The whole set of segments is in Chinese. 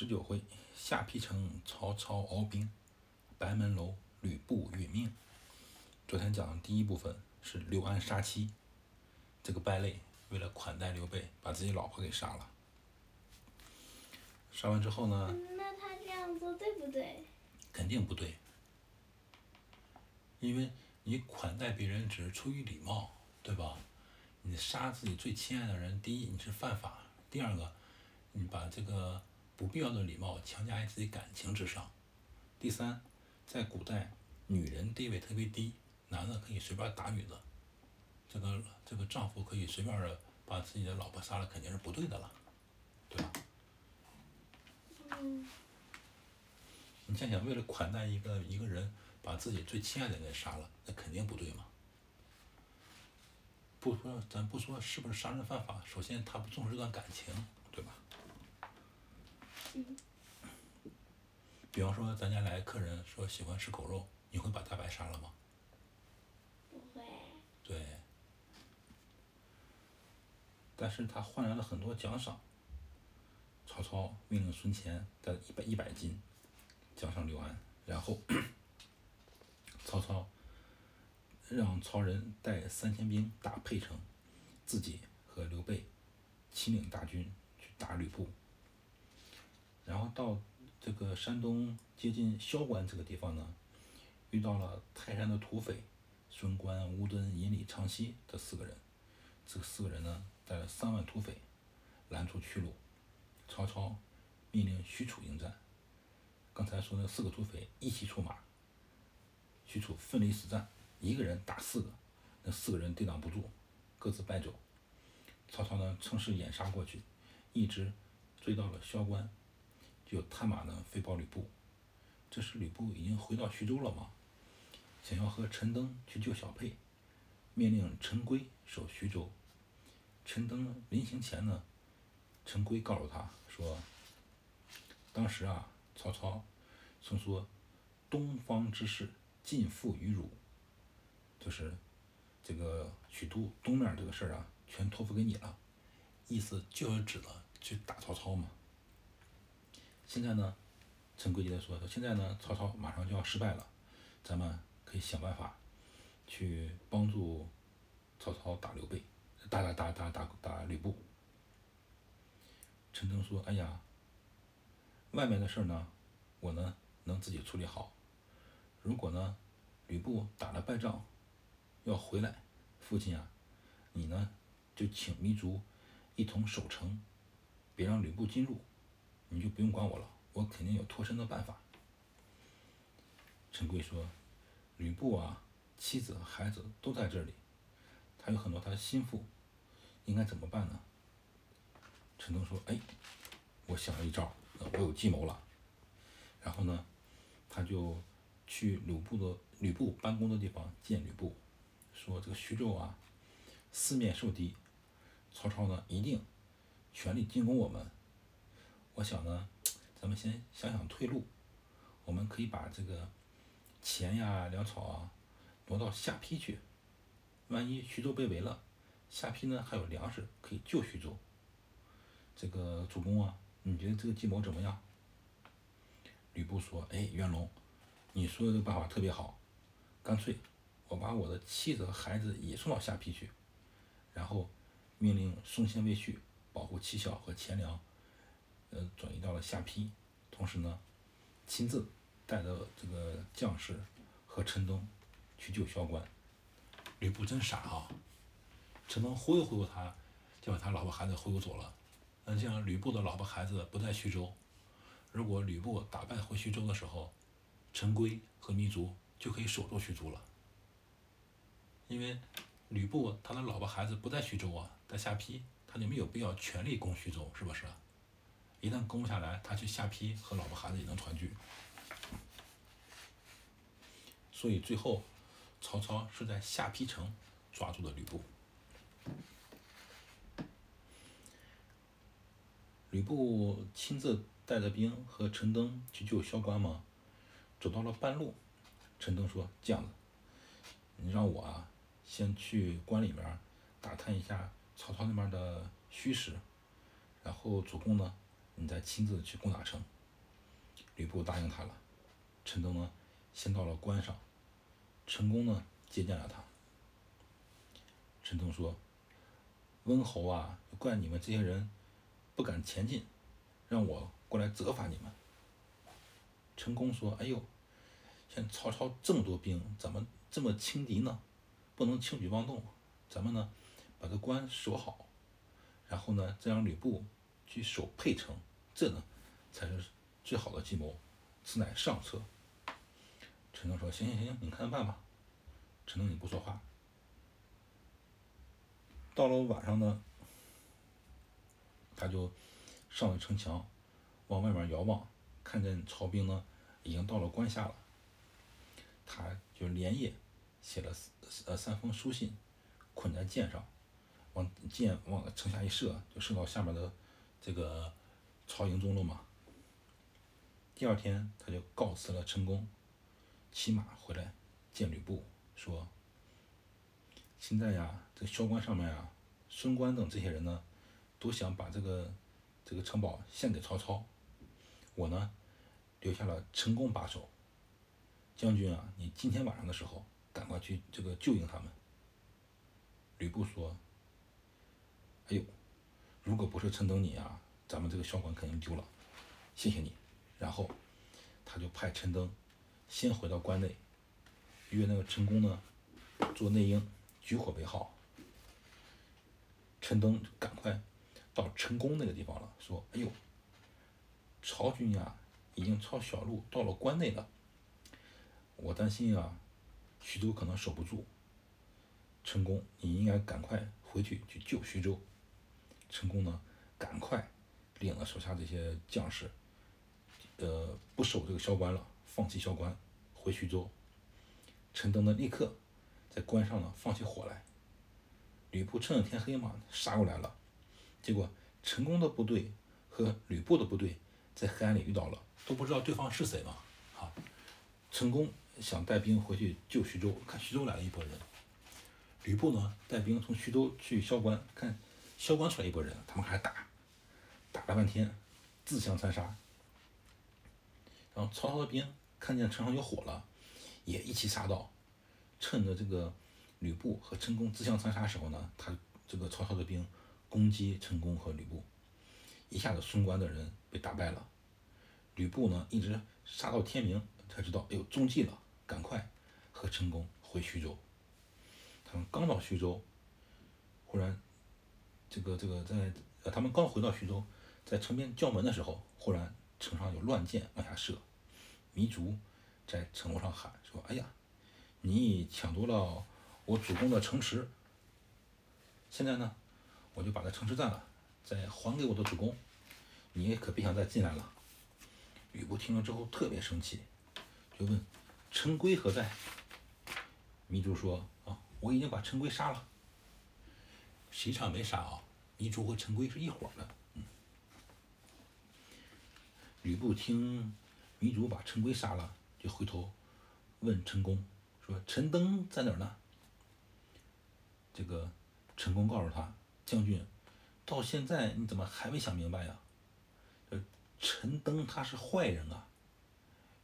十九回，下邳城曹操鏖兵，白门楼吕布殒命。昨天讲的第一部分是刘安杀妻，这个败类为了款待刘备，把自己老婆给杀了。杀完之后呢，那他这样做对不对？肯定不对，因为你款待别人只是出于礼貌，对吧？你杀自己最亲爱的人，第一你是犯法，第二个你把这个不必要的礼貌强加于自己感情之上，第三，在古代女人地位特别低，男的可以随便打女的，这个这个丈夫可以随便的把自己的老婆杀了，肯定是不对的了，对吧？嗯，你想想，为了款待一个一个人，把自己最亲爱的人给杀了，那肯定不对嘛。不说，咱不说是不是杀人犯法，首先他不重视这段感情，对吧？嗯。比方说，咱家来客人说喜欢吃狗肉，你会把大白杀了吗？不会。对。但是他换来了很多奖赏。曹操命令孙乾带一百一百斤，奖赏刘安，然后 曹操让曹仁带三千兵打沛城，自己和刘备亲领大军去打吕布。然后到这个山东接近萧关这个地方呢，遇到了泰山的土匪孙关、吴敦、尹李、昌西这四个人，这四个人呢带了三万土匪拦住去路。曹操命令许褚迎战。刚才说那四个土匪一起出马，许褚奋力死战，一个人打四个，那四个人抵挡不住，各自败走。曹操呢，乘势掩杀过去，一直追到了萧关，就探马呢飞报吕布。这时吕布已经回到徐州了嘛，想要和陈登去救小沛，命令陈规守徐州。陈登临行前呢。陈规告诉他说：“当时啊，曹操曾说，东方之事尽付于汝，就是这个许都东面这个事儿啊，全托付给你了，意思就是指的去打曹操嘛。现在呢，陈规接着说，说现在呢，曹操马上就要失败了，咱们可以想办法去帮助曹操打刘备，打打打打打打吕布。”陈登说：“哎呀，外面的事呢，我呢能自己处理好。如果呢，吕布打了败仗，要回来，父亲啊，你呢就请糜竺一同守城，别让吕布进入，你就不用管我了，我肯定有脱身的办法。”陈规说：“吕布啊，妻子和孩子都在这里，他有很多他的心腹，应该怎么办呢？”陈登说：“哎，我想了一招，我有计谋了。然后呢，他就去吕布的吕布办公的地方见吕布，说这个徐州啊，四面受敌，曹操呢一定全力进攻我们。我想呢，咱们先想想退路，我们可以把这个钱呀、粮草啊挪到下邳去。万一徐州被围了，下邳呢还有粮食可以救徐州。”这个主公啊，你觉得这个计谋怎么样？吕布说：“哎，袁龙，你说的这个办法特别好，干脆我把我的妻子和孩子也送到下邳去，然后命令宋宪、魏续保护妻小和钱粮，呃，转移到了下邳，同时呢，亲自带着这个将士和陈登去救萧关。”吕布真傻啊！陈登忽悠忽悠他，就把他老婆孩子忽悠走了。那像吕布的老婆孩子不在徐州，如果吕布打败回徐州的时候，陈规和糜竺就可以守住徐州了。因为吕布他的老婆孩子不在徐州啊，在下邳，他就没有必要全力攻徐州，是不是？一旦攻不下来，他去下邳和老婆孩子也能团聚。所以最后，曹操是在下邳城抓住了吕布。吕布亲自带着兵和陈登去救萧关吗？走到了半路，陈登说：“这样子，你让我啊，先去关里面打探一下曹操那边的虚实，然后主公呢，你再亲自去攻打城。吕布答应他了。陈登呢，先到了关上，陈宫呢接见了他。陈登说：“温侯啊，怪你们这些人不敢前进，让我过来责罚你们。”陈宫说：“哎呦，现曹操这么多兵，怎么这么轻敌呢？不能轻举妄动，咱们呢把这关守好，然后呢再让吕布去守沛城，这呢才是最好的计谋。此乃上策。”陈登说：“行行行，你看着办吧。”陈登你不说话。到了晚上呢，他就上了城墙，往外面遥望，看见曹兵呢已经到了关下了。他就连夜写了呃三封书信，捆在箭上，往箭往城下一射，就射到下面的这个曹营中了嘛。第二天，他就告辞了陈宫，骑马回来见吕布，说：“现在呀，这个萧关上面啊，孙关等这些人呢，都想把这个这个城堡献给曹操。我呢，留下了陈宫把守。将军啊，你今天晚上的时候，赶快去这个救应他们。”吕布说：“哎呦，如果不是陈登你啊，咱们这个萧关肯定丢了。谢谢你。”然后，他就派陈登先回到关内，约那个陈宫呢做内应，举火为号。陈登赶快到陈宫那个地方了，说：“哎呦，曹军呀，已经抄小路到了关内了。我担心啊，徐州可能守不住。陈宫，你应该赶快回去去救徐州。”陈宫呢，赶快领了手下这些将士。呃，不守这个萧关了，放弃萧关，回徐州。陈登呢，立刻在关上呢放起火来。吕布趁着天黑嘛，杀过来了。结果陈宫的部队和吕布的部队在黑暗里遇到了，都不知道对方是谁嘛。好，陈宫想带兵回去救徐州，看徐州来了一拨人。吕布呢，带兵从徐州去萧关，看萧关出来一拨人，他们还打，打半天，自相残杀。然后曹操的兵看见城上有火了，也一起杀到。趁着这个吕布和陈宫自相残杀时候呢，他这个曹操的兵攻击陈宫和吕布，一下子孙关的人被打败了。吕布呢一直杀到天明才知道，哎呦中计了，赶快和陈宫回徐州。他们刚到徐州，忽然这个这个在呃他们刚回到徐州，在城边叫门的时候，忽然。城上有乱箭往下射，糜竺在城楼上喊说：“哎呀，你抢夺了我主公的城池，现在呢，我就把这城池占了，再还给我的主公，你也可别想再进来了。”吕布听了之后特别生气，就问：“陈规何在？”糜竺说：“啊，我已经把陈规杀了。”实际上没杀啊，糜竺和陈规是一伙的。吕布听糜竺把陈规杀了，就回头问陈宫说：“陈登在哪儿呢？”这个陈宫告诉他：“将军，到现在你怎么还没想明白呀？陈登他是坏人啊！”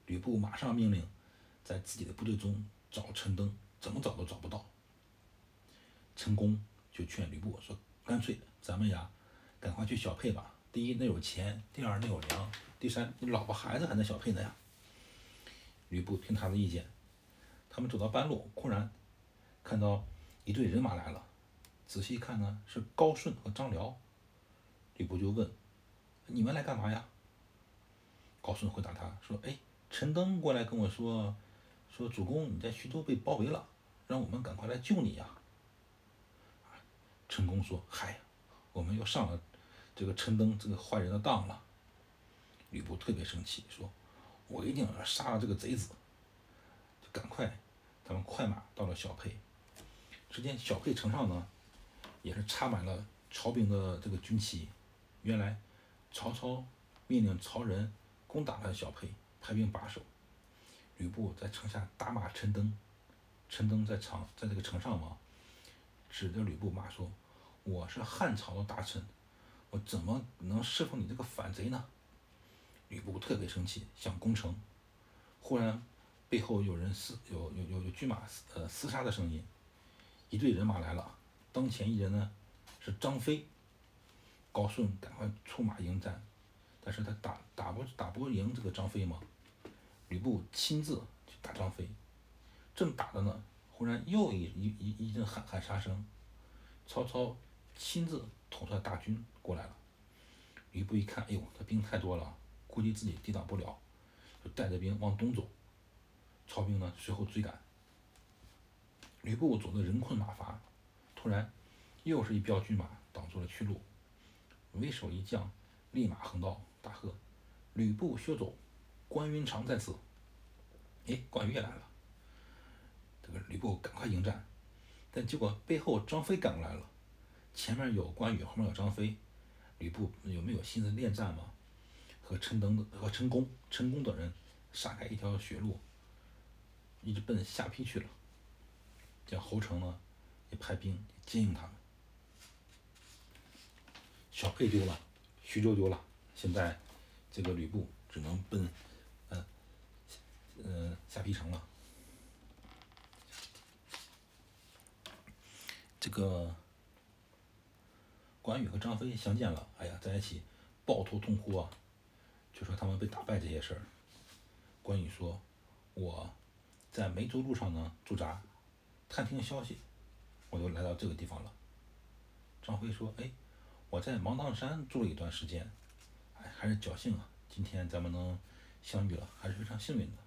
吕布马上命令在自己的部队中找陈登，怎么找都找不到。陈宫就劝吕布说：“干脆咱们呀，赶快去小沛吧。第一，那有钱；第二，那有粮。”第三，你老婆孩子还在小沛呢呀。吕布听他的意见，他们走到半路，忽然看到一队人马来了，仔细一看呢，是高顺和张辽。吕布就问：“你们来干嘛呀？”高顺回答他说：“哎，陈登过来跟我说，说主公你在徐州被包围了，让我们赶快来救你呀。”陈宫说：“嗨，我们又上了这个陈登这个坏人的当了。”吕布特别生气，说：“我一定要杀了这个贼子！”就赶快，他们快马到了小沛。只见小沛城上呢，也是插满了曹兵的这个军旗。原来，曹操命令曹仁攻打了小沛，派兵把守。吕布在城下大骂陈登，陈登在城在这个城上嘛，指着吕布骂说：“我是汉朝的大臣，我怎么能侍奉你这个反贼呢？吕布特别生气，想攻城。忽然，背后有人厮有有有有军马呃厮杀的声音，一队人马来了。当前一人呢是张飞。高顺赶快出马迎战，但是他打打不打不赢这个张飞嘛。吕布亲自去打张飞，正打着呢，忽然又一一一一阵喊喊杀声，曹操亲自统帅大军过来了。吕布一看，哎呦，这兵太多了，估计自己抵挡不了，就带着兵往东走。曹兵呢随后追赶，吕布走的人困马乏，突然又是一彪军马挡住了去路。为首一将立马横刀，大喝：“吕布休走，关云长在此。”哎，关羽也来了。这个吕布赶快迎战，但结果背后张飞赶过来了，前面有关羽，后面有张飞，吕布有没有心思恋战吗？和陈登和陈宫、陈宫等人杀开一条血路，一直奔下邳去了。这侯成呢，也派兵接应他们。小沛丢了，徐州丢了，现在这个吕布只能奔，嗯，嗯下邳城了。这个关羽和张飞相见了，哎呀，在一起抱头痛哭啊，就说他们被打败这些事儿。关羽说：“我在梅州路上呢驻扎，探听消息，我就来到这个地方了。”张飞说：“哎。”我在芒砀山住了一段时间，哎，还是侥幸啊！今天咱们能相遇了，还是非常幸运的。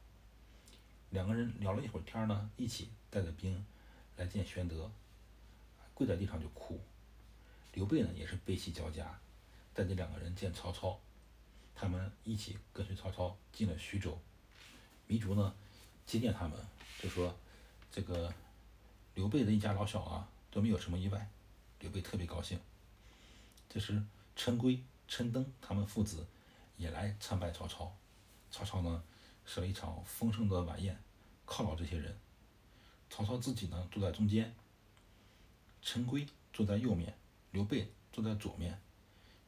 两个人聊了一会儿天呢，一起带着兵来见玄德，跪在地上就哭。刘备呢也是悲喜交加，带着两个人见曹操，他们一起跟随曹操进了徐州。糜竺呢接见他们，就说这个刘备的一家老小啊都没有什么意外，刘备特别高兴。这时，陈规、陈登他们父子也来参拜曹操。曹操呢设了一场丰盛的晚宴，犒劳这些人。曹操自己呢坐在中间，陈规坐在右面，刘备坐在左面，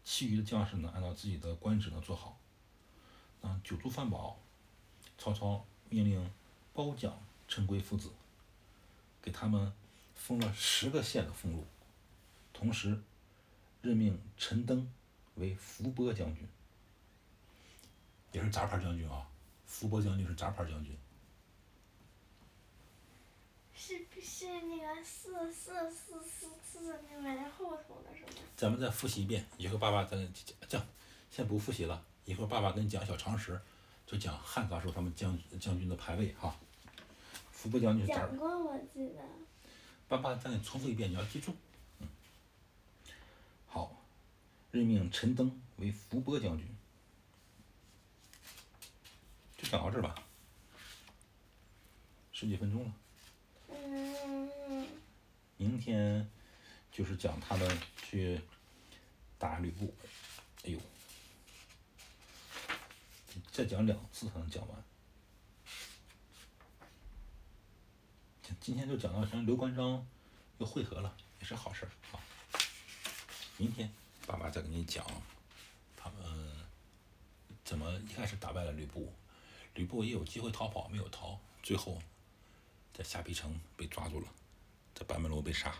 其余的将士呢按照自己的官职呢坐好。嗯，酒足饭饱，曹操命令褒奖陈规父子，给他们封了十个县的封禄，同时。任命陈登为伏波将军，也是杂牌将军啊。伏波将军是杂牌将军。是是那个四四四四四那个在后头的是吗？咱们再复习一遍，一会儿爸爸再讲，先不复习了，一会儿爸爸跟你讲小常识，就讲汉朝时候他们将将军的排位哈。伏波将军是讲过，我记得。爸爸再给你重复一遍，你要记住。好任命陈登为伏波将军，就讲到这儿吧，十几分钟了。明天就是讲他们去打吕布，哎呦，再讲两次才能讲完。今天就讲到像刘关张又会合了，也是好事儿啊。明天。爸爸再给你讲，他们怎么一开始打败了吕布，吕布也有机会逃跑，没有逃，最后在下邳城被抓住了，在板门楼被杀。